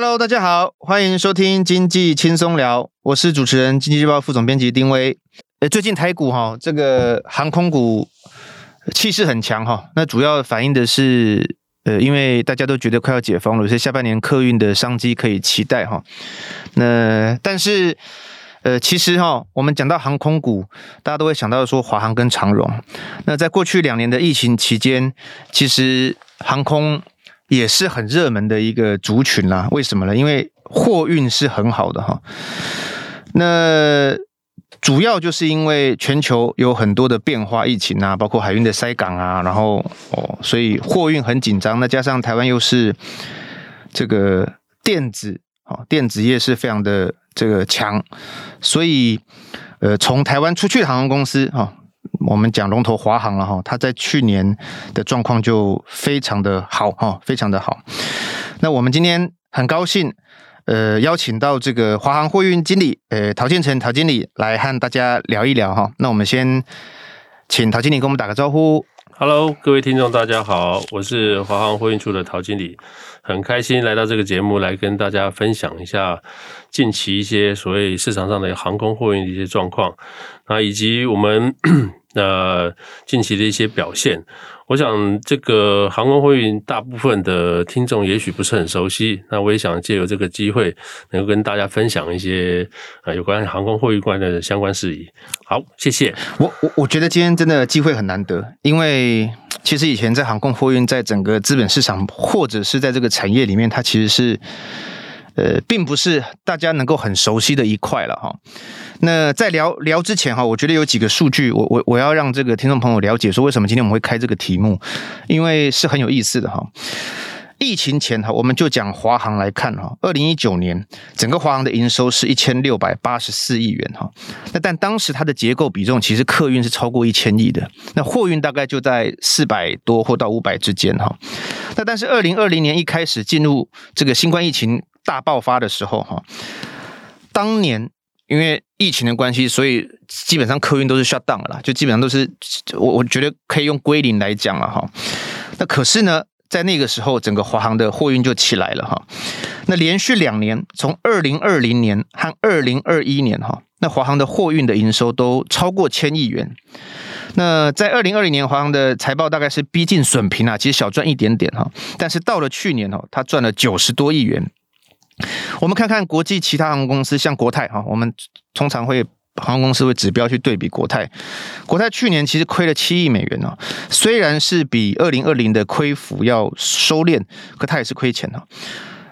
Hello，大家好，欢迎收听经济轻松聊，我是主持人经济日报副总编辑丁威。呃，最近台股哈，这个航空股气势很强哈，那主要反映的是，呃，因为大家都觉得快要解封了，所以下半年客运的商机可以期待哈。那但是，呃，其实哈，我们讲到航空股，大家都会想到说华航跟长荣。那在过去两年的疫情期间，其实航空。也是很热门的一个族群啦，为什么呢？因为货运是很好的哈。那主要就是因为全球有很多的变化，疫情啊，包括海运的塞港啊，然后哦，所以货运很紧张。那加上台湾又是这个电子啊，电子业是非常的这个强，所以呃，从台湾出去的航空公司哈。我们讲龙头华航了哈，它在去年的状况就非常的好哈，非常的好。那我们今天很高兴，呃，邀请到这个华航货运经理，呃，陶建成陶经理来和大家聊一聊哈。那我们先请陶经理跟我们打个招呼。Hello，各位听众，大家好，我是华航货运处的陶经理，很开心来到这个节目来跟大家分享一下近期一些所谓市场上的航空货运的一些状况啊，以及我们。那近期的一些表现，我想这个航空货运大部分的听众也许不是很熟悉，那我也想借由这个机会，能够跟大家分享一些啊有关航空货运关的相关事宜。好，谢谢。我我我觉得今天真的机会很难得，因为其实以前在航空货运在整个资本市场或者是在这个产业里面，它其实是呃并不是大家能够很熟悉的一块了哈。那在聊聊之前哈，我觉得有几个数据，我我我要让这个听众朋友了解说，为什么今天我们会开这个题目，因为是很有意思的哈。疫情前哈，我们就讲华航来看哈，二零一九年整个华航的营收是一千六百八十四亿元哈。那但当时它的结构比重其实客运是超过一千亿的，那货运大概就在四百多或到五百之间哈。那但是二零二零年一开始进入这个新冠疫情大爆发的时候哈，当年。因为疫情的关系，所以基本上客运都是 shut down 了啦，就基本上都是我我觉得可以用归零来讲了哈。那可是呢，在那个时候，整个华航的货运就起来了哈。那连续两年，从二零二零年和二零二一年哈，那华航的货运的营收都超过千亿元。那在二零二零年，华航的财报大概是逼近损平啊，其实小赚一点点哈。但是到了去年哈，它赚了九十多亿元。我们看看国际其他航空公司，像国泰哈，我们通常会航空公司会指标去对比国泰。国泰去年其实亏了七亿美元哦，虽然是比二零二零的亏幅要收敛，可它也是亏钱哦。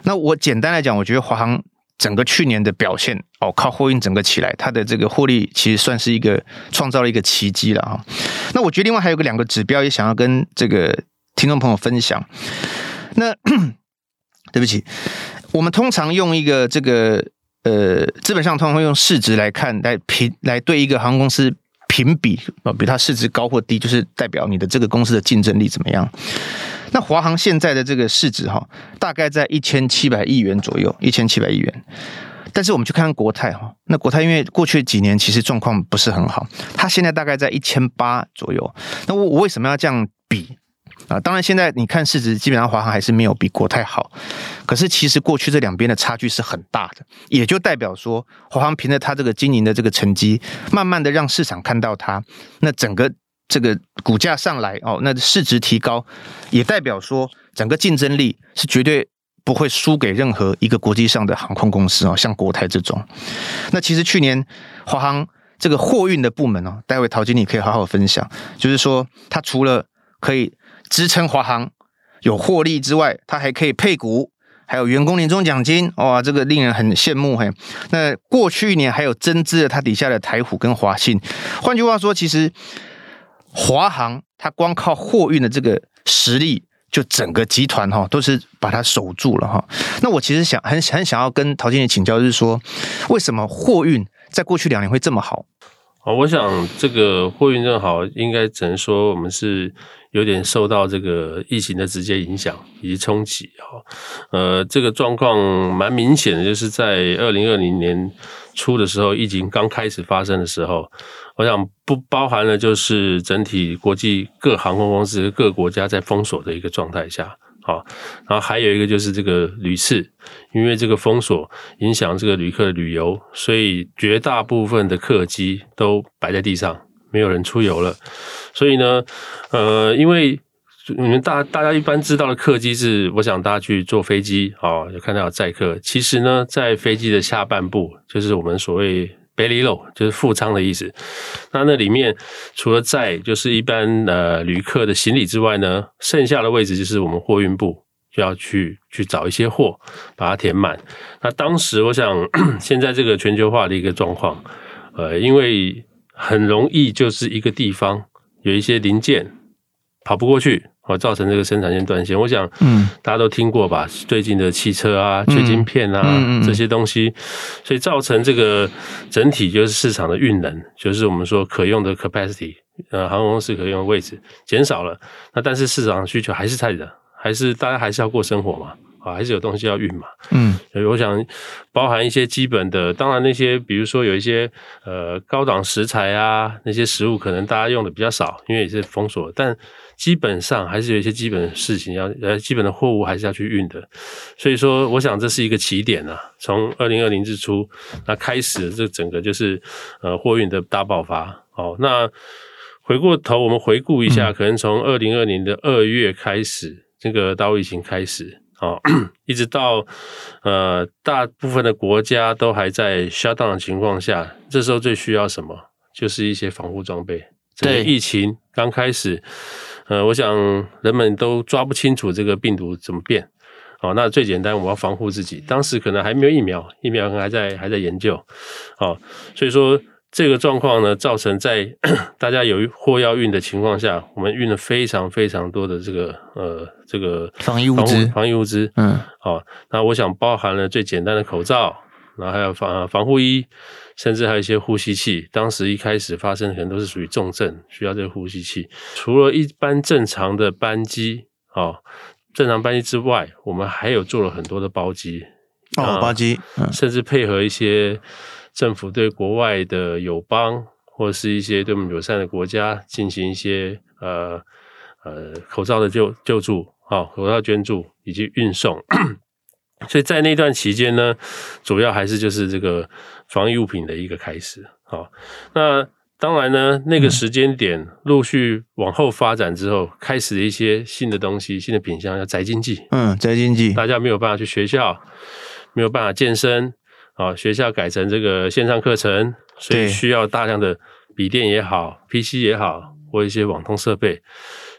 那我简单来讲，我觉得华航整个去年的表现哦，靠货运整个起来，它的这个获利其实算是一个创造了一个奇迹了哈。那我觉得另外还有个两个指标也想要跟这个听众朋友分享。那对不起。我们通常用一个这个呃，资本上通常会用市值来看，来评来对一个航空公司评比啊，比它市值高或低，就是代表你的这个公司的竞争力怎么样。那华航现在的这个市值哈，大概在一千七百亿元左右，一千七百亿元。但是我们去看看国泰哈，那国泰因为过去几年其实状况不是很好，它现在大概在一千八左右。那我我为什么要这样比？啊，当然，现在你看市值，基本上华航还是没有比国泰好。可是，其实过去这两边的差距是很大的，也就代表说，华航凭着它这个经营的这个成绩，慢慢的让市场看到它，那整个这个股价上来哦，那市值提高，也代表说整个竞争力是绝对不会输给任何一个国际上的航空公司哦，像国泰这种。那其实去年华航这个货运的部门哦，待会陶经理可以好好分享，就是说它除了可以支撑华航有获利之外，它还可以配股，还有员工年终奖金，哇，这个令人很羡慕嘿。那过去一年还有增资了它底下的台虎跟华信。换句话说，其实华航它光靠货运的这个实力，就整个集团哈都是把它守住了哈。那我其实想很很想要跟陶经理请教，就是说为什么货运在过去两年会这么好？啊，我想这个货运正好，应该只能说我们是有点受到这个疫情的直接影响以及冲击哈。呃，这个状况蛮明显的，就是在二零二零年初的时候，疫情刚开始发生的时候，我想不包含了就是整体国际各航空公司各国家在封锁的一个状态下。好，然后还有一个就是这个屡次，因为这个封锁影响这个旅客旅游，所以绝大部分的客机都摆在地上，没有人出游了。所以呢，呃，因为你们大大家一般知道的客机是，我想大家去坐飞机啊，有看到有载客。其实呢，在飞机的下半部，就是我们所谓 belly low，就是副舱的意思。那那里面除了载就是一般呃旅客的行李之外呢，剩下的位置就是我们货运部就要去去找一些货，把它填满。那当时我想，现在这个全球化的一个状况，呃，因为很容易就是一个地方有一些零件跑不过去。哦，造成这个生产线断线，我想，嗯，大家都听过吧？最近的汽车啊，缺晶片啊，嗯嗯嗯、这些东西，所以造成这个整体就是市场的运能，就是我们说可用的 capacity，呃，航空公司可用的位置减少了。那但是市场需求还是在的，还是大家还是要过生活嘛，啊，还是有东西要运嘛，嗯，所以我想包含一些基本的，当然那些比如说有一些呃高档食材啊，那些食物可能大家用的比较少，因为也是封锁，但。基本上还是有一些基本的事情要，呃，基本的货物还是要去运的，所以说，我想这是一个起点啊。从二零二零之初，那开始这整个就是呃货运的大爆发。哦，那回过头我们回顾一下，可能从二零二零的二月开始，这个大陆疫情开始，啊，一直到呃大部分的国家都还在 shutdown 的情况下，这时候最需要什么？就是一些防护装备。对，疫情刚开始。呃，我想人们都抓不清楚这个病毒怎么变，哦，那最简单，我要防护自己。当时可能还没有疫苗，疫苗还在还在研究，哦，所以说这个状况呢，造成在 大家有货要运的情况下，我们运了非常非常多的这个呃这个防疫物资，防疫物资，嗯，好，那我想包含了最简单的口罩，然后还有防防护衣。甚至还有一些呼吸器，当时一开始发生的可能都是属于重症，需要这个呼吸器。除了一般正常的班机，哦，正常班机之外，我们还有做了很多的包机，哦，包机，嗯，甚至配合一些政府对国外的友邦或是一些对我们友善的国家进行一些呃呃口罩的救救助，哦，口罩捐助以及运送。所以在那段期间呢，主要还是就是这个防疫物品的一个开始。好，那当然呢，那个时间点陆续往后发展之后，开始一些新的东西、新的品相，叫宅经济。嗯，宅经济，大家没有办法去学校，没有办法健身，啊，学校改成这个线上课程，所以需要大量的笔电也好、PC 也好，或一些网通设备。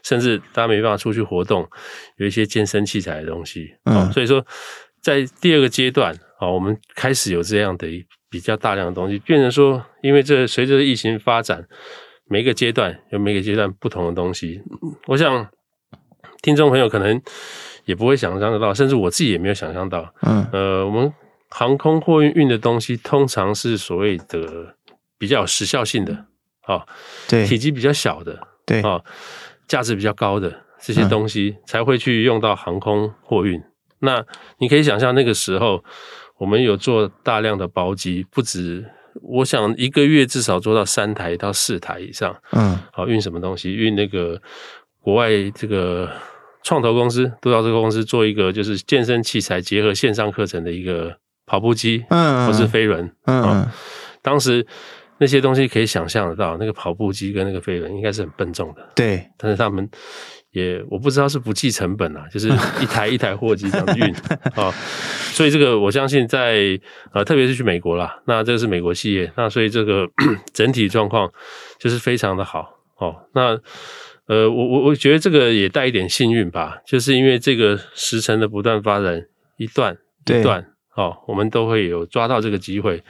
甚至大家没办法出去活动，有一些健身器材的东西。嗯，所以说。在第二个阶段啊，我们开始有这样的比较大量的东西，变成说，因为这随着疫情发展，每个阶段有每个阶段不同的东西。我想听众朋友可能也不会想象得到，甚至我自己也没有想象到。嗯，呃，我们航空货运运的东西，通常是所谓的比较有时效性的，啊，对，体积比较小的，对，啊，价值比较高的这些东西才会去用到航空货运。那你可以想象，那个时候我们有做大量的包机，不止，我想一个月至少做到三台到四台以上。嗯，好，运什么东西？运那个国外这个创投公司，都到这个公司做一个就是健身器材结合线上课程的一个跑步机，嗯，或是飞轮，嗯，当时那些东西可以想象得到，那个跑步机跟那个飞轮应该是很笨重的，对，但是他们。也我不知道是不计成本啊，就是 一台一台货机这样运啊，所以这个我相信在呃，特别是去美国啦，那这个是美国企业，那所以这个 整体状况就是非常的好哦。那呃，我我我觉得这个也带一点幸运吧，就是因为这个时程的不断发展，一段一段哦，我们都会有抓到这个机会，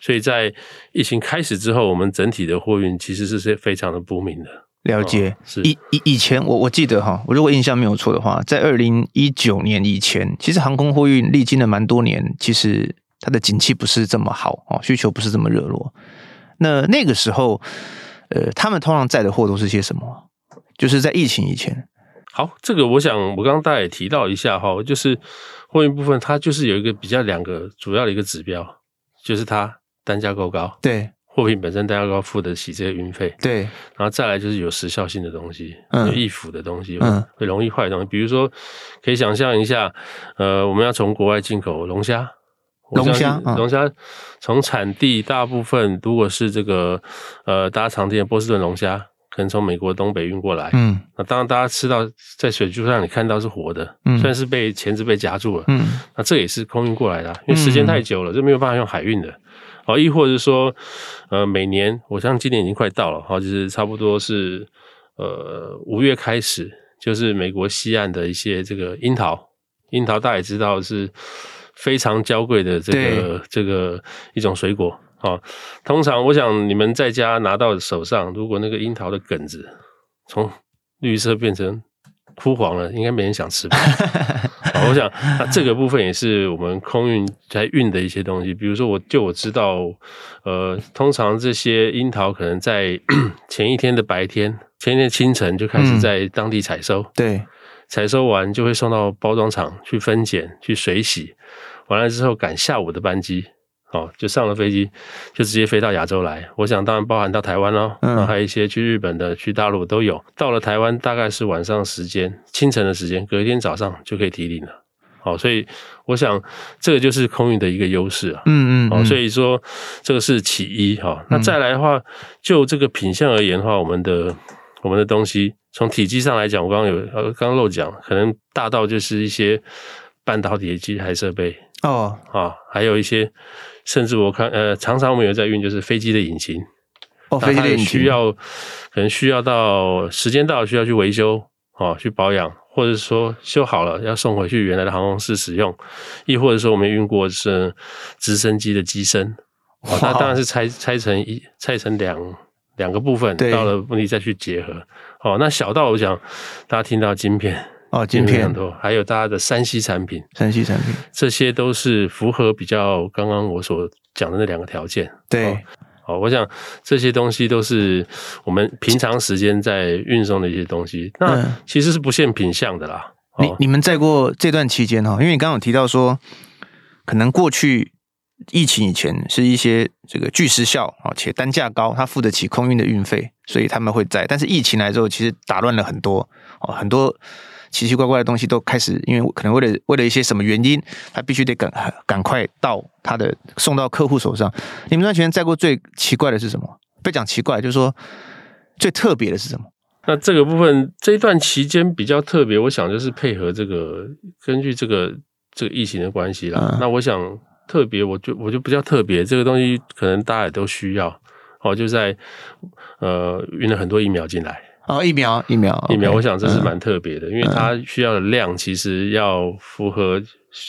所以在疫情开始之后，我们整体的货运其实是非常的不明的。了解，以以以前我我记得哈，我如果印象没有错的话，在二零一九年以前，其实航空货运历经了蛮多年，其实它的景气不是这么好哦，需求不是这么热络。那那个时候，呃，他们通常载的货都是些什么？就是在疫情以前。好，这个我想我刚刚大家也提到一下哈，就是货运部分，它就是有一个比较两个主要的一个指标，就是它单价够高。对。货品本身单价高付得起这个运费，对，然后再来就是有时效性的东西，嗯有易腐的东西，嗯会容易坏的东西，比如说可以想象一下，呃，我们要从国外进口龙虾，龙虾嗯龙虾从产地大部分如果是这个呃大家常见的波士顿龙虾，可能从美国东北运过来，嗯。那当然大家吃到在水柱上你看到是活的，嗯。虽然是被钳子被夹住了，嗯。那这也是空运过来的啊，因为时间太久了，这没有办法用海运的。哦，亦或者是说，呃，每年我相信今年已经快到了，哈，就是差不多是呃五月开始，就是美国西岸的一些这个樱桃，樱桃大家也知道是非常娇贵的这个这个一种水果啊。通常我想你们在家拿到手上，如果那个樱桃的梗子从绿色变成枯黄了，应该没人想吃吧？好，我想那这个部分也是我们空运在运的一些东西，比如说我就我知道，呃，通常这些樱桃可能在 前一天的白天，前一天清晨就开始在当地采收，对，采收完就会送到包装厂去分拣、去水洗，完了之后赶下午的班机。哦，就上了飞机，就直接飞到亚洲来。我想当然包含到台湾咯，嗯，然后还有一些去日本的、去大陆都有。到了台湾大概是晚上时间、清晨的时间，隔一天早上就可以提领了。好，所以我想这个就是空运的一个优势啊。嗯嗯。哦，所以说这个是其一哈。那再来的话，就这个品相而言的话，我们的我们的东西从体积上来讲，我刚刚有呃刚刚漏讲，可能大到就是一些半导体的机台设备哦啊，还有一些。甚至我看，呃，常常我们有在运，就是飞机的引擎，哦，飞机的引擎需要，可能需要到时间到需要去维修，哦，去保养，或者说修好了要送回去原来的航空室使用，亦或者说我们运过是直升机的机身，哦，那当然是拆拆成一拆成两两个部分，到了目的再去结合，哦，那小到我想大家听到晶片。哦，晶片很多，还有大家的山西产品，山西产品，这些都是符合比较刚刚我所讲的那两个条件。对，好，我想这些东西都是我们平常时间在运送的一些东西。那其实是不限品相的啦。你你们在过这段期间哈，因为你刚刚有提到说，可能过去疫情以前是一些这个巨时效啊，且单价高，他付得起空运的运费，所以他们会在。但是疫情来之后，其实打乱了很多哦，很多。奇奇怪怪的东西都开始，因为可能为了为了一些什么原因，他必须得赶赶快到他的送到客户手上。你们那段时间载过最奇怪的是什么？不讲奇怪，就是说最特别的是什么？那这个部分这一段期间比较特别，我想就是配合这个根据这个这个疫情的关系啦。嗯、那我想特别，我就我就比较特别，这个东西可能大家也都需要哦，就在呃运了很多疫苗进来。哦，疫苗，疫苗，疫苗，我想这是蛮特别的，嗯、因为它需要的量其实要符合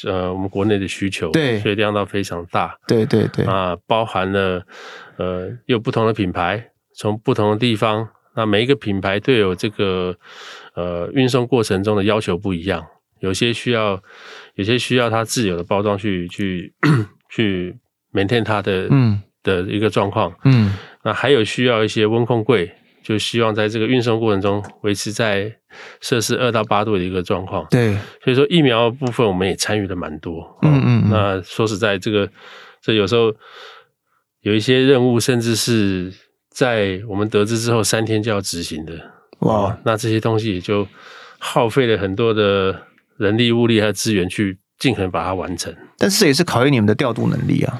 呃我们国内的需求，对，所以量到非常大，对对对。啊，包含了呃有不同的品牌，从不同的地方，那每一个品牌都有这个呃运送过程中的要求不一样，有些需要，有些需要它自有的包装去去去 maintain 它的嗯。的一个状况，嗯，那还有需要一些温控柜。就希望在这个运送过程中维持在摄氏二到八度的一个状况。对，所以说疫苗部分我们也参与了蛮多。嗯嗯，嗯。那说实在，这个这有时候有一些任务，甚至是在我们得知之后三天就要执行的。哇，那这些东西也就耗费了很多的人力物力还有资源去尽可能把它完成。但是这也是考验你们的调度能力啊。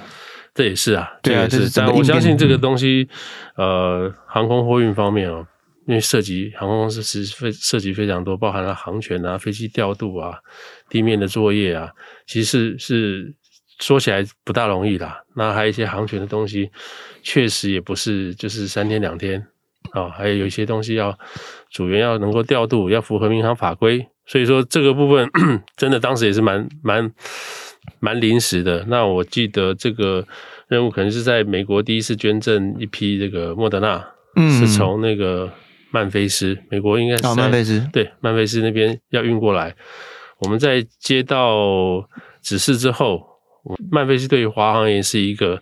这也是啊，对啊，这也是。但我相信这个东西，呃，航空货运方面哦，因为涉及航空公司是非涉及非常多，包含了航权啊、飞机调度啊、地面的作业啊，其实是是说起来不大容易啦。那还有一些航权的东西，确实也不是就是三天两天啊、哦，还有有一些东西要组员要能够调度，要符合民航法规。所以说这个部分 真的当时也是蛮蛮。蛮临时的，那我记得这个任务可能是在美国第一次捐赠一批这个莫德纳，嗯，是从那个曼菲斯，美国应该是、哦、曼菲斯，对，曼菲斯那边要运过来。我们在接到指示之后，曼菲斯对于华航也是一个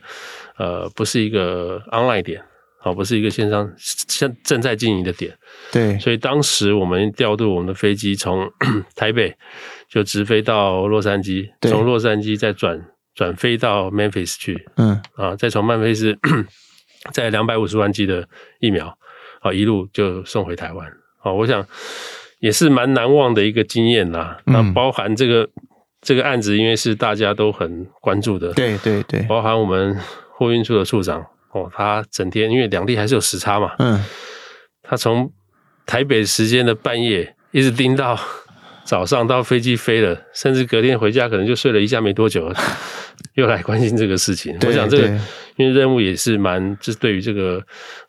呃，不是一个 online 点，好，不是一个线上现正在经营的点，对，所以当时我们调度我们的飞机从 台北。就直飞到洛杉矶，从洛杉矶再转转飞到 Memphis 去，嗯啊，再从曼菲斯在两百五十万剂的疫苗，啊，一路就送回台湾。啊，我想也是蛮难忘的一个经验啦。那包含这个这个案子，因为是大家都很关注的，对对对，包含我们货运处的处长哦，他整天因为两地还是有时差嘛，嗯，他从台北时间的半夜一直盯到 早上，到飞机飞了，甚至隔天回家可能就睡了一下没多久，又来关心这个事情。我想这个因为任务也是蛮，就是对于这个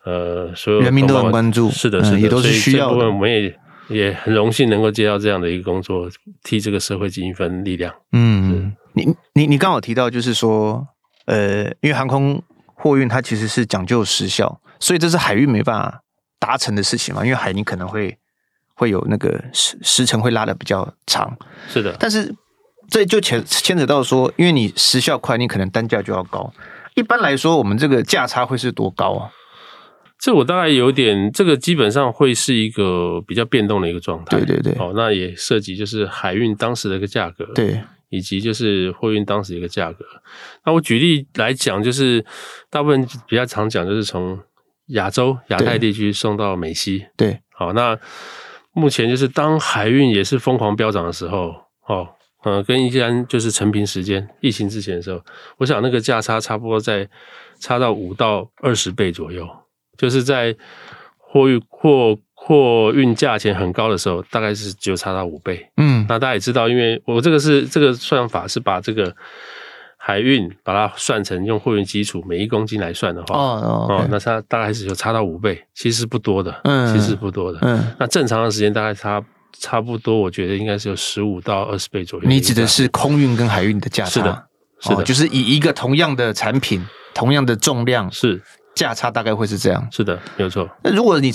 呃所有人民都很关注，是的，是的，嗯、也都是需要我们也也很荣幸能够接到这样的一个工作，替这个社会尽一份力量。嗯，你你你刚好提到就是说，呃，因为航空货运它其实是讲究时效，所以这是海运没办法达成的事情嘛，因为海你可能会会有那个时时程会拉的比较长。是的，但是这就牵牵扯到说，因为你时效快，你可能单价就要高。一般来说，我们这个价差会是多高啊？这我大概有点，这个基本上会是一个比较变动的一个状态。对对对。哦，那也涉及就是海运当时的一个价格，对，以及就是货运当时一个价格。那我举例来讲，就是大部分比较常讲，就是从亚洲、亚太地区送到美西。对。好，那目前就是当海运也是疯狂飙涨的时候，哦。呃，跟一般就是成平时间，疫情之前的时候，我想那个价差差不多在差到五到二十倍左右，就是在货运货货运价钱很高的时候，大概是只有差到五倍。嗯，那大家也知道，因为我这个是这个算法是把这个海运把它算成用货运基础每一公斤来算的话，哦哦，那它大概是有差到五倍，其实不多的，嗯，其实不多的，嗯，那正常的时间大概差。差不多，我觉得应该是有十五到二十倍左右。你指的是空运跟海运的价差？是的，是的，哦，就是以一个同样的产品、同样的重量，是价差大概会是这样。是的，没有错。那如果你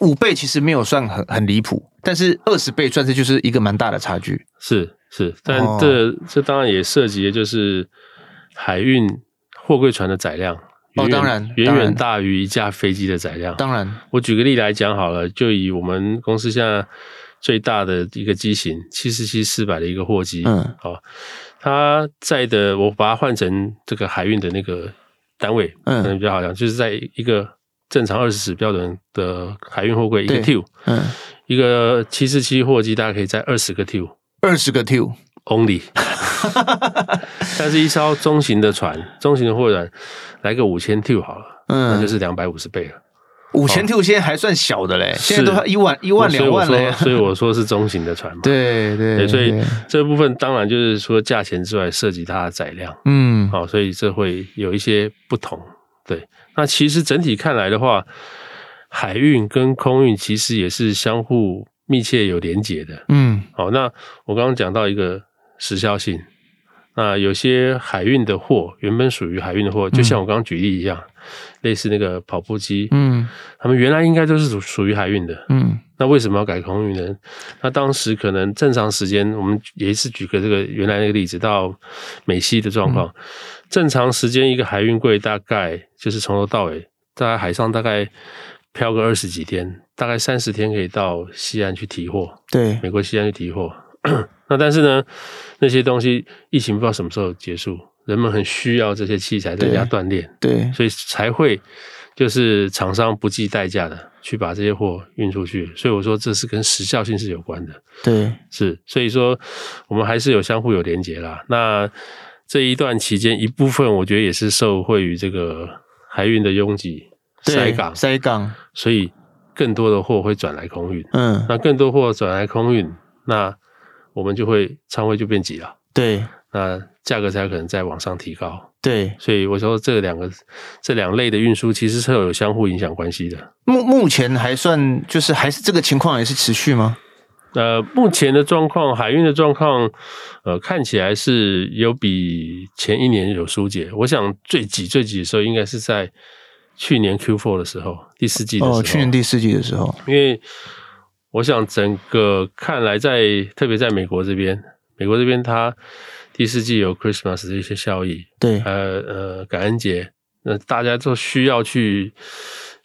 五倍，其实没有算很很离谱，但是二十倍算是就是一个蛮大的差距。是是，但这、哦、这当然也涉及的就是海运货柜船的载量。哦，当然，远远大于一架飞机的载量。当然，我举个例来讲好了，就以我们公司现在。最大的一个机型七四七四百的一个货机，嗯，好，它载的我把它换成这个海运的那个单位，嗯，可能比较好讲，就是在一个正常二十尺标准的海运货柜一个 TEU，嗯，一个七四七货机大概可以载二十个 TEU，二十个 TEU only，但是一艘中型的船，中型的货船来个五千 TEU 好了，嗯，那就是两百五十倍了。五千 TEU 现在还算小的嘞，现在都一万一万两万了，所以我说是中型的船嘛。对对，对，所以这部分当然就是说价钱之外，涉及它的载量。嗯，好，所以这会有一些不同。对，那其实整体看来的话，海运跟空运其实也是相互密切有连结的。嗯，好，那我刚刚讲到一个时效性，那有些海运的货原本属于海运的货，就像我刚刚举例一样。类似那个跑步机，嗯，他们原来应该都是属属于海运的，嗯，那为什么要改空运呢？那当时可能正常时间，我们也是举个这个原来那个例子，到美西的状况，嗯、正常时间一个海运柜大概就是从头到尾，在海上大概漂个二十几天，大概三十天可以到西岸去提货，对，美国西岸去提货。那但是呢，那些东西疫情不知道什么时候结束。人们很需要这些器材在家锻炼，对，所以才会就是厂商不计代价的去把这些货运出去。所以我说这是跟时效性是有关的，对，是，所以说我们还是有相互有连接啦。那这一段期间，一部分我觉得也是受惠于这个海运的拥挤塞港，塞港，所以更多的货会转来空运，嗯，那更多货转来空运，那我们就会仓位就变挤了，对。那价格才有可能再往上提高，对，所以我说这两个这两类的运输其实是有相互影响关系的。目目前还算就是还是这个情况还是持续吗？呃，目前的状况，海运的状况，呃，看起来是有比前一年有疏解。我想最挤最挤的时候应该是在去年 Q4 的时候，第四季的时候。哦，去年第四季的时候，因为我想整个看来在特别在美国这边，美国这边它。第四季有 Christmas 的一些效益，对，呃呃，感恩节，那大家都需要去，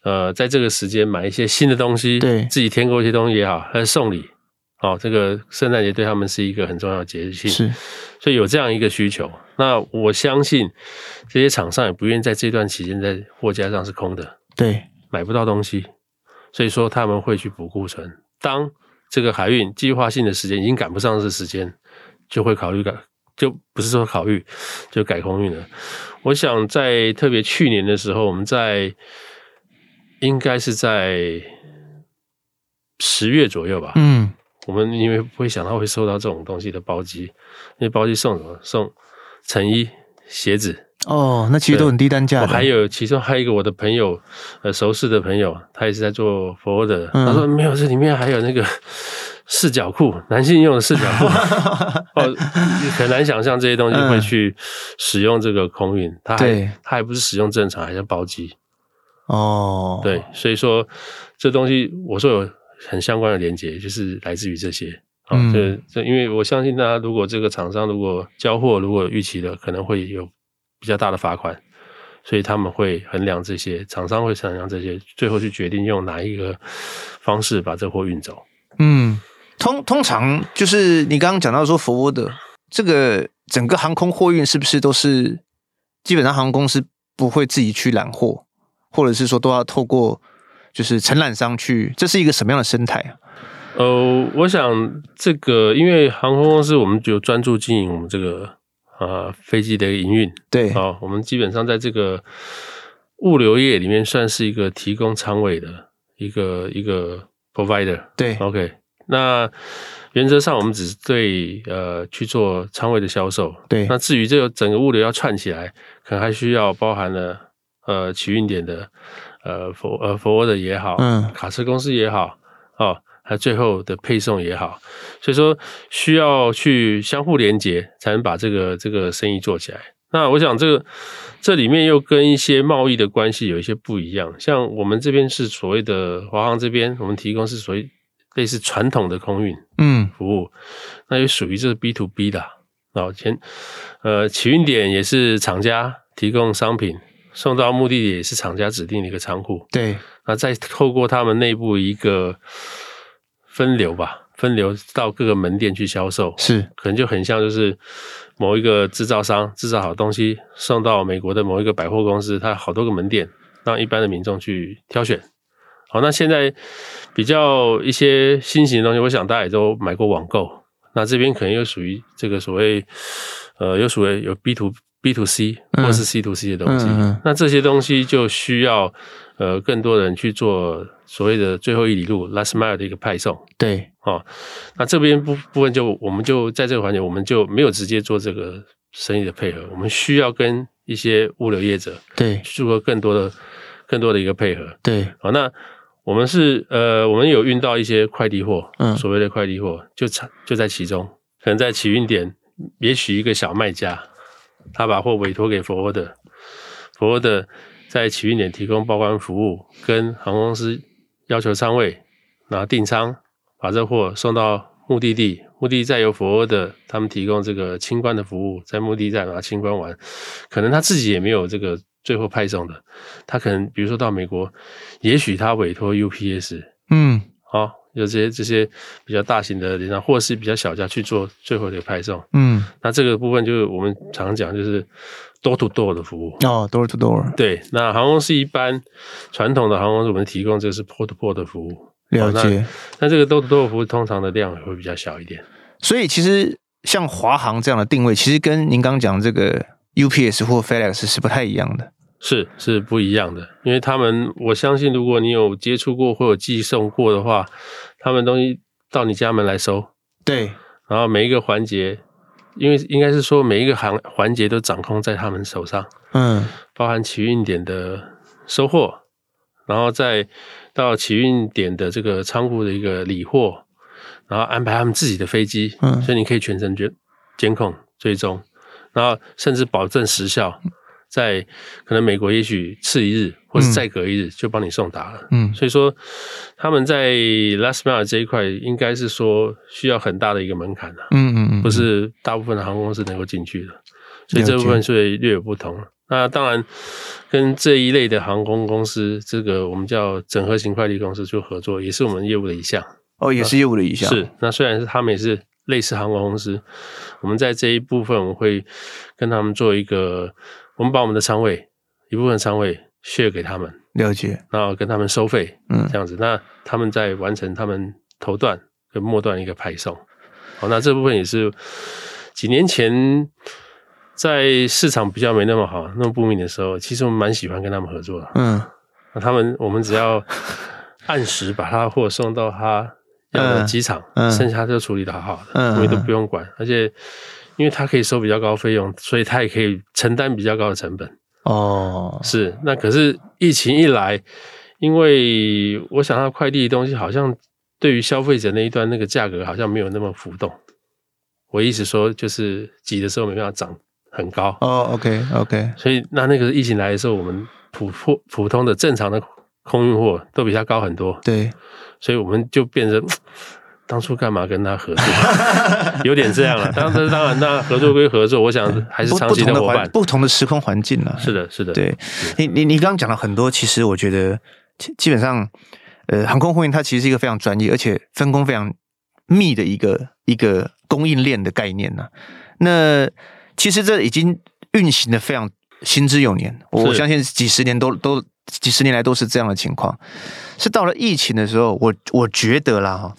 呃，在这个时间买一些新的东西，对，自己添购一些东西也好，还是送礼，哦，这个圣诞节对他们是一个很重要的节日性，是，所以有这样一个需求。那我相信这些厂商也不愿意在这段期间在货架上是空的，对，买不到东西，所以说他们会去补库存。当这个海运计划性的时间已经赶不上这时间，就会考虑改，就不是说考虑，就改空运了。我想在特别去年的时候，我们在应该是在十月左右吧，嗯。我们因为不会想到会收到这种东西的包机，因为包机送什么？送成衣、鞋子。哦，那其实都很低单价我。还有其中还有一个我的朋友，呃，熟识的朋友，他也是在做 forward 的。他说没有，这里面还有那个四角裤，男性用的四角裤。哦，很难想象这些东西会去使用这个空运，它还对他还不是使用正常，还是包机。哦，对，所以说这东西我说有。很相关的连接就是来自于这些，啊、嗯，这这，因为我相信大家，如果这个厂商如果交货如果预期的，可能会有比较大的罚款，所以他们会衡量这些，厂商会衡量这些，最后去决定用哪一个方式把这货运走。嗯，通通常就是你刚刚讲到说，forward 这个整个航空货运是不是都是基本上航空公司不会自己去揽货，或者是说都要透过？就是承揽商去，这是一个什么样的生态啊？呃，我想这个，因为航空公司我们就专注经营我们这个呃飞机的营运，对啊、哦，我们基本上在这个物流业里面算是一个提供舱位的一个一个 provider，对，OK，那原则上我们只是对呃去做仓位的销售，对，那至于这个整个物流要串起来，可能还需要包含了呃起运点的。呃，for 呃 forward 也好，嗯，卡车公司也好，哦，还有最后的配送也好，所以说需要去相互连接，才能把这个这个生意做起来。那我想这个这里面又跟一些贸易的关系有一些不一样。像我们这边是所谓的华航这边，我们提供是所谓类似传统的空运，嗯，服务，嗯、那也属于这个 B to B 的。然后前呃起运点也是厂家提供商品。送到目的地也是厂家指定的一个仓库，对，那再透过他们内部一个分流吧，分流到各个门店去销售，是，可能就很像就是某一个制造商制造好东西送到美国的某一个百货公司，它好多个门店，让一般的民众去挑选。好，那现在比较一些新型的东西，我想大家也都买过网购，那这边可能又属于这个所谓呃，又属于有 B to B to C 或是 C to C 的东西，嗯嗯、那这些东西就需要呃更多人去做所谓的最后一里路 last mile 的一个派送。对，哦，那这边部部分就我们就在这个环节，我们就没有直接做这个生意的配合，我们需要跟一些物流业者对。去做更多的更多的一个配合。对，好，那我们是呃我们有运到一些快递货，嗯，所谓的快递货就就在其中，可能在起运点，也许一个小卖家。他把货委托给 forward，forward 在起运点提供报关服务，跟航空公司要求仓位，然后订仓，把这货送到目的地，目的地再由 forward 他们提供这个清关的服务，在目的地再把它清关完，可能他自己也没有这个最后派送的，他可能比如说到美国，也许他委托 UPS，嗯，好。有这些这些比较大型的，联商或是比较小家去做最后的派送。嗯，那这个部分就是我们常讲，就是 door to door 的服务。哦，door to door。对，那航空公司一般传统的航空公司，我们提供这个是 port to port 的服务。了解。那，那这个 door to door 服务通常的量也会比较小一点。所以其实像华航这样的定位，其实跟您刚讲这个 UPS 或 FedEx 是不太一样的。是是不一样的，因为他们我相信，如果你有接触过或有寄送过的话，他们东西到你家门来收，对，然后每一个环节，因为应该是说每一个环环节都掌控在他们手上，嗯，包含起运点的收货，然后再到起运点的这个仓库的一个理货，然后安排他们自己的飞机，嗯，所以你可以全程监监控追踪，然后甚至保证时效。在可能美国也许次一日，或是再隔一日就帮你送达了。嗯，所以说他们在 last mile 这一块应该是说需要很大的一个门槛的。嗯嗯嗯，不是大部分的航空公司能够进去的，所以这部分是略有不同。那当然跟这一类的航空公司，这个我们叫整合型快递公司就合作，也是我们业务的一项。哦，也是业务的一项。是，那虽然是他们也是类似航空公司，我们在这一部分我会跟他们做一个，我们把我们的仓位一部分仓位 share 给他们，了解，然后跟他们收费，嗯，这样子，那他们在完成他们头段跟末段一个派送。好，那这部分也是几年前在市场比较没那么好、那么不明的时候，其实我们蛮喜欢跟他们合作的。嗯，那他们我们只要按时把他 货送到他要的机场，剩下就处理的好好的，嗯，我也都不用管，而且因为他可以收比较高费用，所以他也可以承担比较高的成本。哦，是，那可是疫情一来，因为我想他快递的东西好像。对于消费者那一端，那个价格好像没有那么浮动。我意思说，就是挤的时候没办法涨很高。哦，OK，OK。所以那那个疫情来的时候，我们普普普通的正常的空运货都比他高很多。对，所以我们就变成 当初干嘛跟他合作，有点这样了。当然，当然，那合作归合作，我想还是长期的伙伴。不同的时空环境了。是的，是的。对你，你你刚刚讲了很多，其实我觉得基本上。呃，航空货运它其实是一个非常专业，而且分工非常密的一个一个供应链的概念呢、啊。那其实这已经运行的非常行之有年，我相信几十年都都几十年来都是这样的情况。是到了疫情的时候，我我觉得啦哈，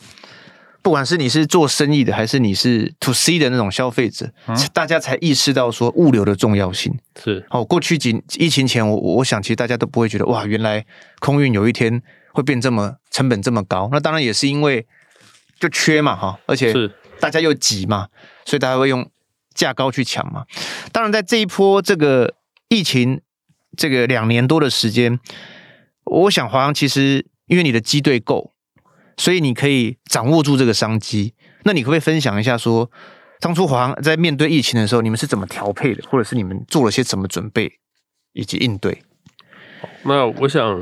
不管是你是做生意的，还是你是 to C 的那种消费者，嗯、大家才意识到说物流的重要性。是哦，过去几疫情前，我我想其实大家都不会觉得哇，原来空运有一天。会变这么成本这么高，那当然也是因为就缺嘛哈，而且大家又急嘛，所以大家会用价高去抢嘛。当然，在这一波这个疫情这个两年多的时间，我想华航其实因为你的机队够，所以你可以掌握住这个商机。那你可不可以分享一下说，当初华航在面对疫情的时候，你们是怎么调配的，或者是你们做了些什么准备以及应对？那我想，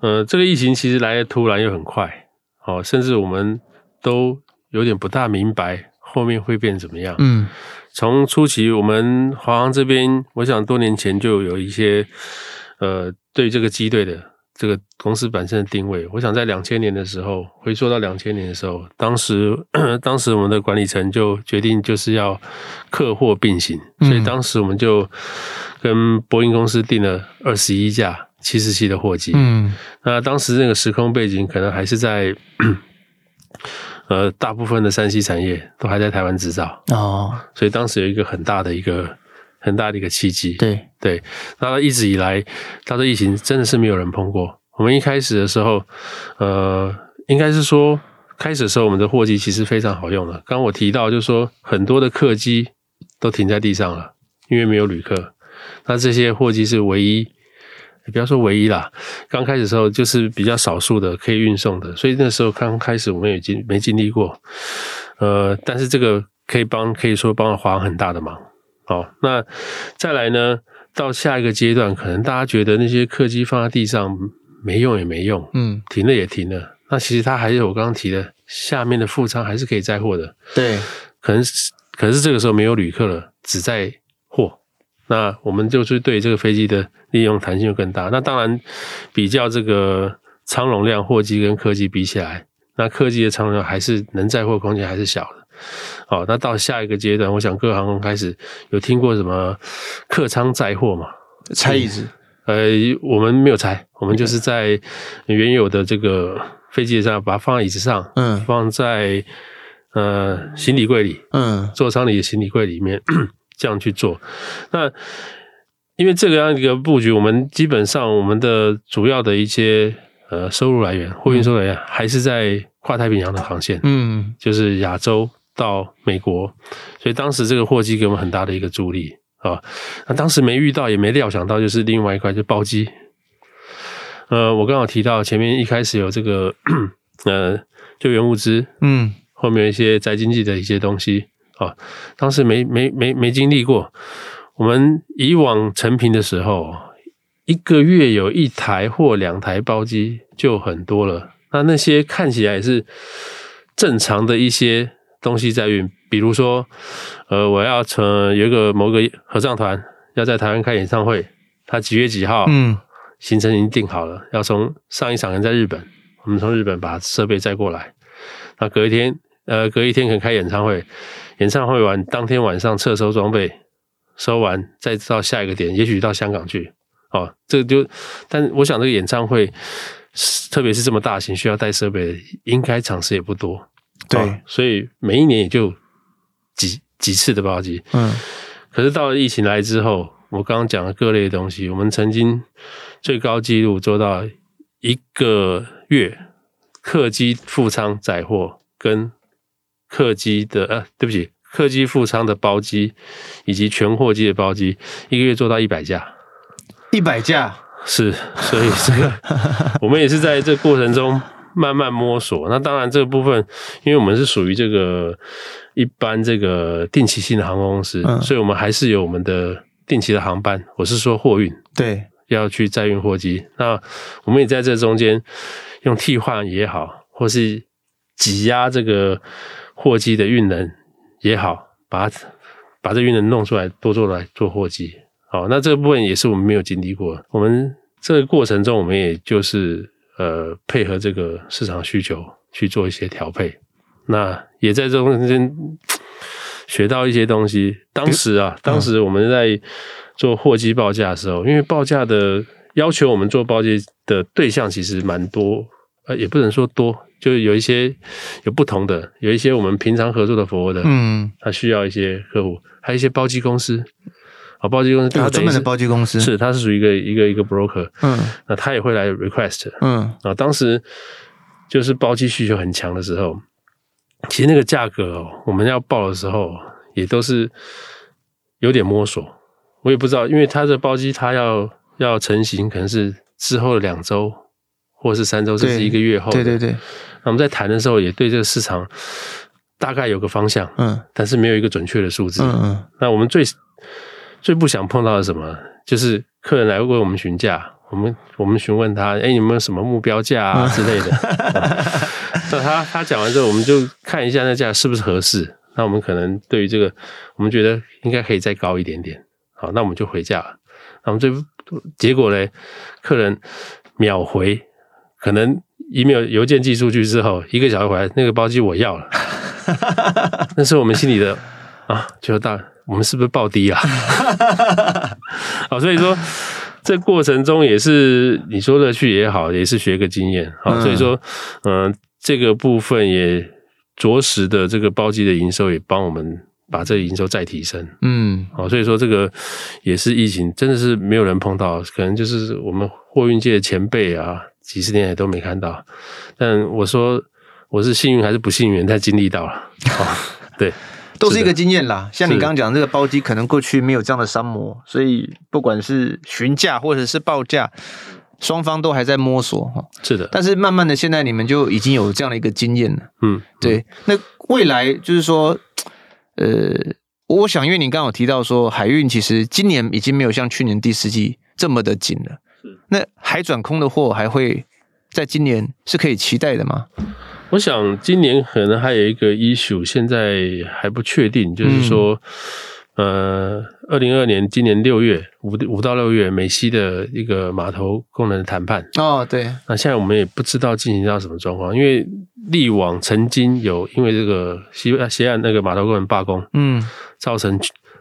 呃，这个疫情其实来的突然又很快，哦，甚至我们都有点不大明白后面会变怎么样。嗯，从初期我们华航这边，我想多年前就有一些，呃，对这个机队的这个公司本身的定位，我想在两千年的时候，回溯到两千年的时候，当时 当时我们的管理层就决定就是要客货并行，所以当时我们就。跟波音公司订了二十一架七四七的货机，嗯，那当时那个时空背景可能还是在，呃，大部分的山西产业都还在台湾制造哦，所以当时有一个很大的一个很大的一个契机，对对，那一直以来，他的疫情真的是没有人碰过。我们一开始的时候，呃，应该是说开始的时候，我们的货机其实非常好用的。刚刚我提到，就是说很多的客机都停在地上了，因为没有旅客。那这些货机是唯一，不要说唯一啦，刚开始的时候就是比较少数的可以运送的，所以那时候刚开始我们也经没经历过，呃，但是这个可以帮，可以说帮了华航很大的忙。好，那再来呢，到下一个阶段，可能大家觉得那些客机放在地上没用也没用，嗯，停了也停了，那其实它还是我刚刚提的，下面的副舱还是可以载货的，对，可能是，可是这个时候没有旅客了，只载货。那我们就是对这个飞机的利用弹性就更大。那当然，比较这个舱容量，货机跟客机比起来，那客机的舱容量还是能载货空间还是小的。好，那到下一个阶段，我想各航空开始有听过什么客舱载货嘛？拆椅子？呃，我们没有拆，我们就是在原有的这个飞机上把它放在椅子上，嗯，放在呃行李柜里，嗯，座舱里的行李柜里面。这样去做，那因为这个样一个布局，我们基本上我们的主要的一些呃收入来源，货运收入来源还是在跨太平洋的航线，嗯，就是亚洲到美国，所以当时这个货机给我们很大的一个助力啊。那当时没遇到，也没料想到，就是另外一块就包机。呃，我刚好提到前面一开始有这个 呃救援物资，嗯，后面有一些宅经济的一些东西。啊，当时没没没没经历过。我们以往成品的时候，一个月有一台或两台包机就很多了。那那些看起来也是正常的一些东西在运，比如说，呃，我要从有一个某个合唱团要在台湾开演唱会，他几月几号，嗯，行程已经定好了，要从上一场人在日本，我们从日本把设备载过来。那隔一天，呃，隔一天可能开演唱会，演唱会完当天晚上撤收装备，收完再到下一个点，也许到香港去。哦，这个就，但我想这个演唱会，特别是这么大型需要带设备的，应该场次也不多。对，哦，所以每一年也就几几次的包机。嗯，可是到了疫情来之后，我刚刚讲了各类的东西，我们曾经最高纪录做到一个月客机副舱载货跟客机的，呃，对不起，客机副舱的包机以及全货机的包机，一个月做到一百架。一百架是，所以这个我们也是在这个过程中慢慢摸索。那当然这个部分，因为我们是属于这个一般这个定期性的航空公司，嗯，所以我们还是有我们的定期的航班。我是说货运，对，要去载运货机。那我们也在这中间用替换也好，或是挤压这个货机的运能也好，把它把这运能弄出来，多做来做货机。好，那这个部分也是我们没有经历过。我们这个过程中，我们也就是呃配合这个市场需求去做一些调配。那也在这中间学到一些东西。当时啊，当时我们在做货机报价的时候，因为报价的要求，我们做报价的对象其实蛮多，呃，也不能说多，就有一些有不同的，有一些我们平常合作的服务的，嗯，他需要一些客户，还有一些包机公司。啊，包机公司，它专门的包机公司。是，它是属于一个一个一个 broker，嗯，那他也会来 request，嗯，啊，当时就是包机需求很强的时候，其实那个价格哦，我们要报的时候也都是有点摸索，我也不知道，因为它的包机它要要成型，可能是之后的两周或是三周，甚至一个月后，对对对。那我们在谈的时候，也对这个市场大概有个方向，嗯，但是没有一个准确的数字，嗯嗯。那我们最最不想碰到的什么，就是客人来为我们询价，我们我们询问他，哎、有没有什么目标价啊之类的？那他他讲完之后，我们就看一下那价是不是合适。那我们可能对于这个，我们觉得应该可以再高一点点。好，那我们就回价了。那我们最结果呢，客人秒回，可能 email 邮件寄出去之后，一个小时回来，那个包机我要了。那是我们心里的啊，就大。我们是不是暴低了？好，所以说这过程中也是你说的去也好，也是学个经验。好，所以说，嗯、呃，这个部分也着实的这个包机的营收也帮我们把这个营收再提升。嗯，好，所以说这个也是疫情真的是没有人碰到，可能就是我们货运界的前辈啊，几十年来都没看到。但我说我是幸运还是不幸运，他经历到了。好，对。都是一个经验啦，像你刚刚讲这个包机，可能过去没有这样的商模，所以不管是询价或者是报价，双方都还在摸索哈。是的，但是慢慢的，现在你们就已经有这样的一个经验了。嗯，对。那未来就是说，呃，我想，因为你刚刚有提到说，海运其实今年已经没有像去年第四季这么的紧了。那海转空的货还会在今年是可以期待的吗？我想今年可能还有一个 issue，现在还不确定，就是说，嗯、呃，二零二二年今年六月五五到六月美西的一个码头功能的谈判。哦，对。那现在我们也不知道进行到什么状况，因为力往曾经有因为这个西西岸那个码头工人罢工，嗯，造成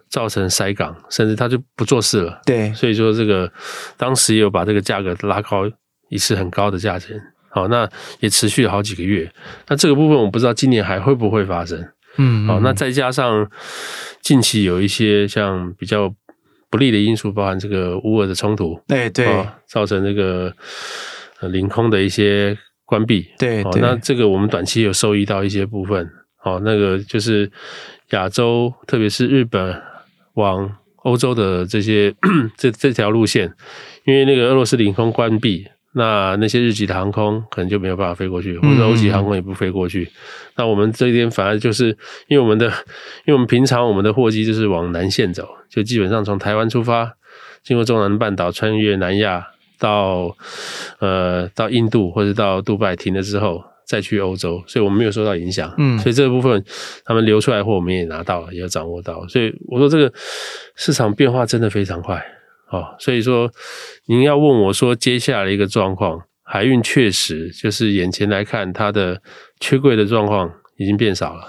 造成塞港，甚至他就不做事了。对。所以说这个当时也有把这个价格拉高一次很高的价钱。好，那也持续了好几个月。那这个部分我不知道今年还会不会发生。嗯，好，那再加上近期有一些像比较不利的因素，包含这个乌俄的冲突，对对，造成这个凌空的一些关闭。对，对，那这个我们短期有受益到一些部分。好，那个就是亚洲，特别是日本往欧洲的这些 这这条路线，因为那个俄罗斯领空关闭。那那些日籍的航空可能就没有办法飞过去，或者欧籍航空也不飞过去。嗯、那我们这边反而就是因为我们的，因为我们平常我们的货机就是往南线走，就基本上从台湾出发，经过中南半岛，穿越南亚到呃到印度或者到杜拜停了之后再去欧洲，所以我们没有受到影响。嗯，所以这个部分他们流出来货我们也拿到了，也掌握到。所以我说这个市场变化真的非常快。哦，所以说您要问我说接下来一个状况，海运确实就是眼前来看，它的缺柜的状况已经变少了，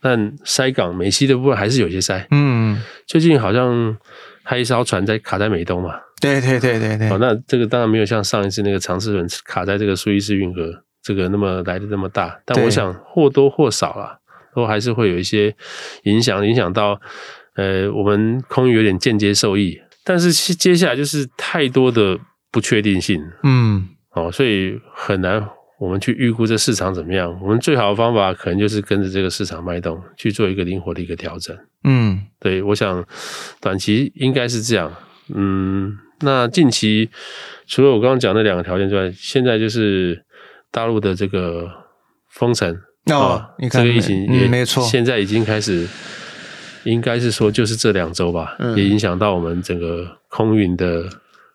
但塞港美西的部分还是有些塞。嗯，最近好像还一艘船在卡在美东嘛。对对对对对。哦，那这个当然没有像上一次那个长赐轮卡在这个苏伊士运河这个那么来的那么大，但我想或多或少啦，都还是会有一些影响，影响到呃我们空域有点间接受益，但是接下来就是太多的不确定性。嗯。哦，所以很难我们去预估这市场怎么样。我们最好的方法可能就是跟着这个市场脉动去做一个灵活的一个调整。嗯，对，我想短期应该是这样。嗯，那近期除了我刚刚讲的两个条件之外，现在就是大陆的这个封城哦，你看这个疫情也、嗯、没错，现在已经开始，应该是说就是这两周吧，嗯、也影响到我们整个空运的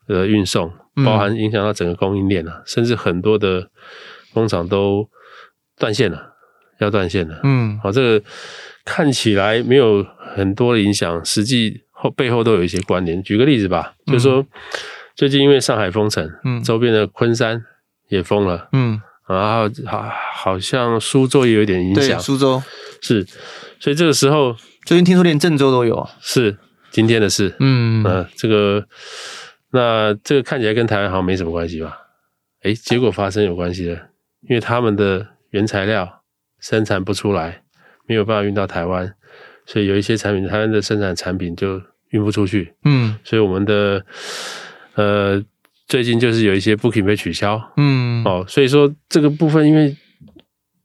呃运送。包含影响到整个供应链了，甚至很多的工厂都断线了，要断线了。嗯，好，这个看起来没有很多的影响，实际后背后都有一些关联。举个例子吧，就是说最近因为上海封城，嗯，周边的昆山也封了，嗯，然后好好像苏州也有点影响，对，苏州。是，所以这个时候最近听说连郑州都有啊，是今天的事，嗯，呃，这个。那这个看起来跟台湾好像没什么关系吧？哎，结果发生有关系了，因为他们的原材料生产不出来，没有办法运到台湾，所以有一些产品，台湾的生产产品就运不出去。嗯，所以我们的呃最近就是有一些 booking 被取消。嗯，哦，所以说这个部分因为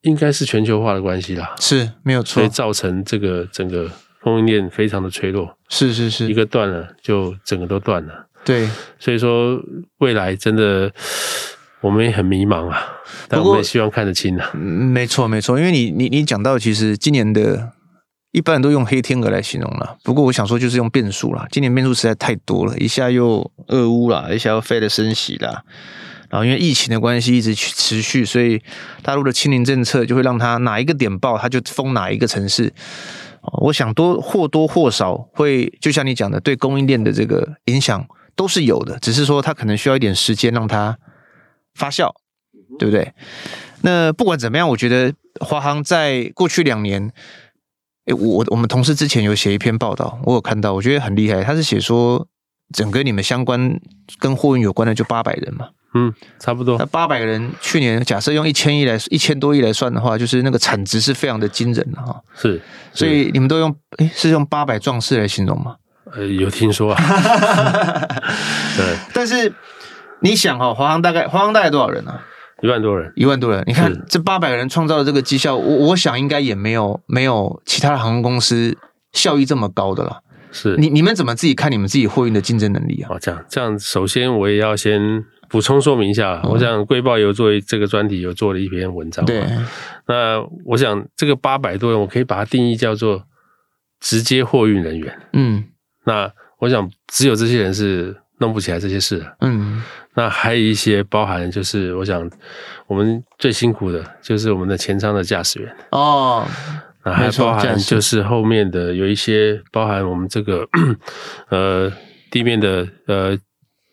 应该是全球化的关系啦，是没有错，所以造成这个整个供应链非常的脆弱。是是是，一个断了就整个都断了。对，所以说未来真的我们也很迷茫啊，但我们也希望看得清啊。嗯，没错没错，因为你你你讲到，其实今年的一般人都用黑天鹅来形容了，不过我想说就是用变数啦。今年变数实在太多了，一下又俄乌啦，一下又飞了升息啦，然后因为疫情的关系一直去持续，所以大陆的清零政策就会让它哪一个点爆，它就封哪一个城市。我想多或多或少会，就像你讲的，对供应链的这个影响。都是有的，只是说它可能需要一点时间让它发酵，对不对？那不管怎么样，我觉得华航在过去两年，诶，我我们同事之前有写一篇报道，我有看到，我觉得很厉害。他是写说，整个你们相关跟货运有关的就八百人嘛，嗯，差不多。那八百个人，去年假设用一千亿来一千多亿来算的话，就是那个产值是非常的惊人的哈。是，是，所以你们都用诶，是用八百壮士来形容吗？呃，有听说啊，对，但是你想哈，华航大概华航大概多少人啊？一万多人，一万多人。你看这八百个人创造的这个绩效，我我想应该也没有没有其他的航空公司效益这么高的了。是你你们怎么自己看你们自己货运的竞争能力啊？哦，这样这样，首先我也要先补充说明一下，嗯、我想贵报有做这个专题，有做了一篇文章。对，那我想这个八百多人，我可以把它定义叫做直接货运人员。嗯。那我想，只有这些人是弄不起来这些事的。嗯，那还有一些包含，就是我想，我们最辛苦的就是我们的前舱的驾驶员。哦，那还包含就是后面的有一些包含我们这个呃地面的呃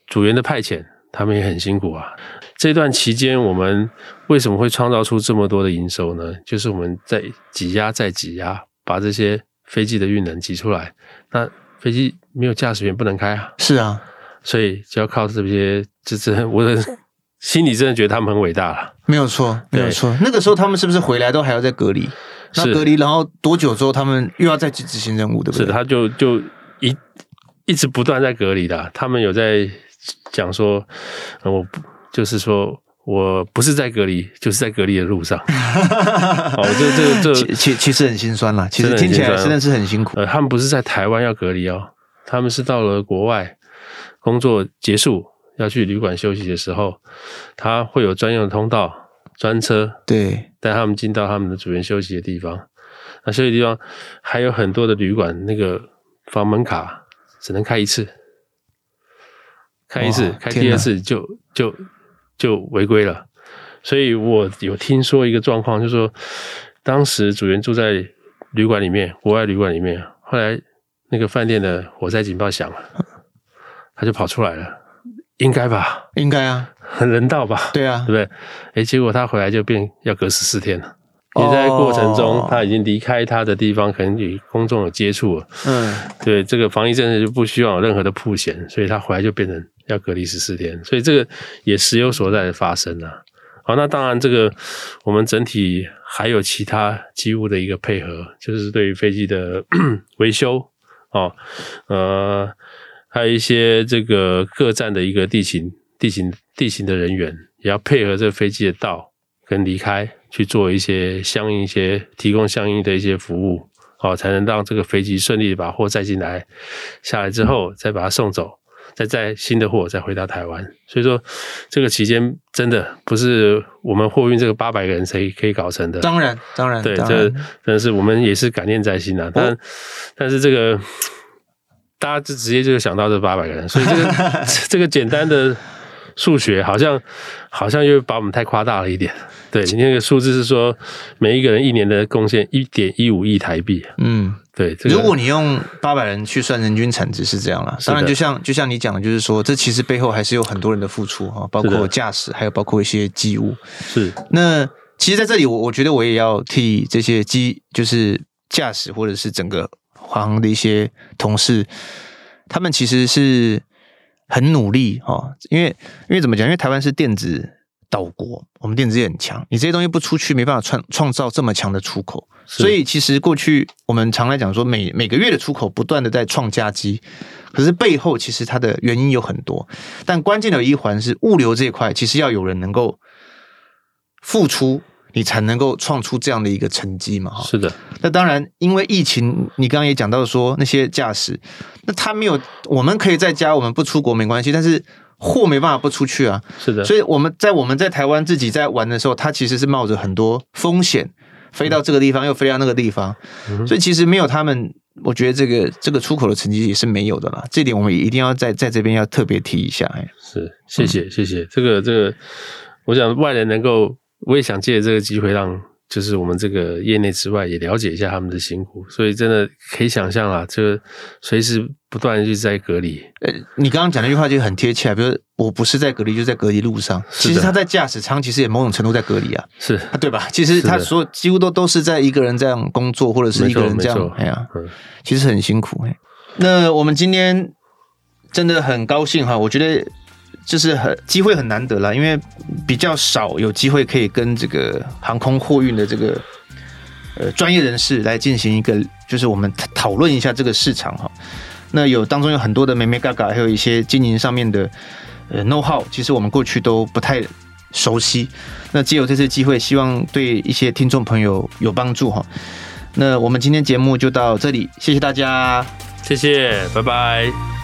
组员的派遣，他们也很辛苦啊。这段期间，我们为什么会创造出这么多的营收呢？就是我们在挤压，再挤压，把这些飞机的运能挤出来。那飞机没有驾驶员不能开啊！是啊，所以就要靠这些，就是 我的心里真的觉得他们很伟大了。没有错，没有错。那个时候他们是不是回来都还要再隔离？那隔离，然后多久之后他们又要再去执行任务，对不对？是，他就就一一直不断在隔离的。他们有在讲说，我不就是说。我不是在隔离，就是在隔离的路上。哦，这这这其其其实很心酸啦，其实听起来真的是很辛苦。呃，他们不是在台湾要隔离哦，他们是到了国外工作结束要去旅馆休息的时候，他会有专用的通道、专车，对，带他们进到他们的主员休息的地方。那休息地方还有很多的旅馆，那个房门卡只能开一次，开一次，开第二次就就。就违规了，所以我有听说一个状况，就是说，当时组员住在旅馆里面，国外旅馆里面，后来那个饭店的火灾警报响了，他就跑出来了，应该吧？应该啊，很人道吧？对啊，对不对？哎，结果他回来就变要隔十四天了。也在过程中，他已经离开他的地方，可能与公众有接触了。嗯，对，这个防疫政策就不希望有任何的曝险，所以他回来就变成要隔离十四天，所以这个也时有所在的发生啊。好，那当然，这个我们整体还有其他机务的一个配合，就是对于飞机的 维修哦，呃，还有一些这个各站的一个地勤、地勤、地勤的人员，也要配合这个飞机的到跟离开。去做一些相应一些提供相应的一些服务，好，才能让这个飞机顺利的把货载进来，下来之后再把它送走，再载新的货再回到台湾。所以说，这个期间真的不是我们货运这个八百个人谁可以搞成的。当然，当然，对，这真的是我们也是感念在心啊。但但是这个大家就直接就想到这八百个人，所以这个 这个简单的数学好像好像又把我们太夸大了一点。对，今天那个数字是说，每一个人一年的贡献一点一五亿台币。嗯，对。这个、如果你用八百人去算人均产值是这样了。当然，就像就像你讲的，就是说，这其实背后还是有很多人的付出哈，包括驾驶，还有包括一些机务。是。那其实在这里，我我觉得我也要替这些机，就是驾驶或者是整个华航的一些同事，他们其实是很努力哦，因为因为怎么讲？因为台湾是电子。岛国，我们电子业很强，你这些东西不出去，没办法创创造这么强的出口。所以其实过去我们常来讲说，每每个月的出口不断的在创佳绩，可是背后其实它的原因有很多。但关键的一环是物流这一块，其实要有人能够付出，你才能够创出这样的一个成绩嘛。哈是的。那当然，因为疫情，你刚刚也讲到说那些驾驶，那他没有，我们可以在家，我们不出国没关系，但是。货没办法不出去啊，是的，所以我们在我们在台湾自己在玩的时候，他其实是冒着很多风险，飞到这个地方又飞到那个地方，嗯、所以其实没有他们，我觉得这个这个出口的成绩也是没有的啦。这点我们也一定要在在这边要特别提一下。哎，是，谢谢谢谢，这个这个，我想外人能够，我也想借这个机会让。就是我们这个业内之外，也了解一下他们的辛苦，所以真的可以想象啊，这个随时不断的在隔离。呃，你刚刚讲那句话就很贴切啊，比如我不是在隔离，就在隔离路上。其实他在驾驶舱，其实也某种程度在隔离啊，是啊，对吧？其实他所有几乎都都是在一个人这样工作，或者是一个人这样，哎呀，其实很辛苦。那我们今天真的很高兴哈，我觉得。就是很机会很难得啦，因为比较少有机会可以跟这个航空货运的这个呃专业人士来进行一个，就是我们讨论一下这个市场哈。那有当中有很多的眉眉角角，还有一些经营上面的呃 know how，其实我们过去都不太熟悉。那借由这次机会，希望对一些听众朋友有帮助哈。那我们今天节目就到这里，谢谢大家，谢谢，拜拜。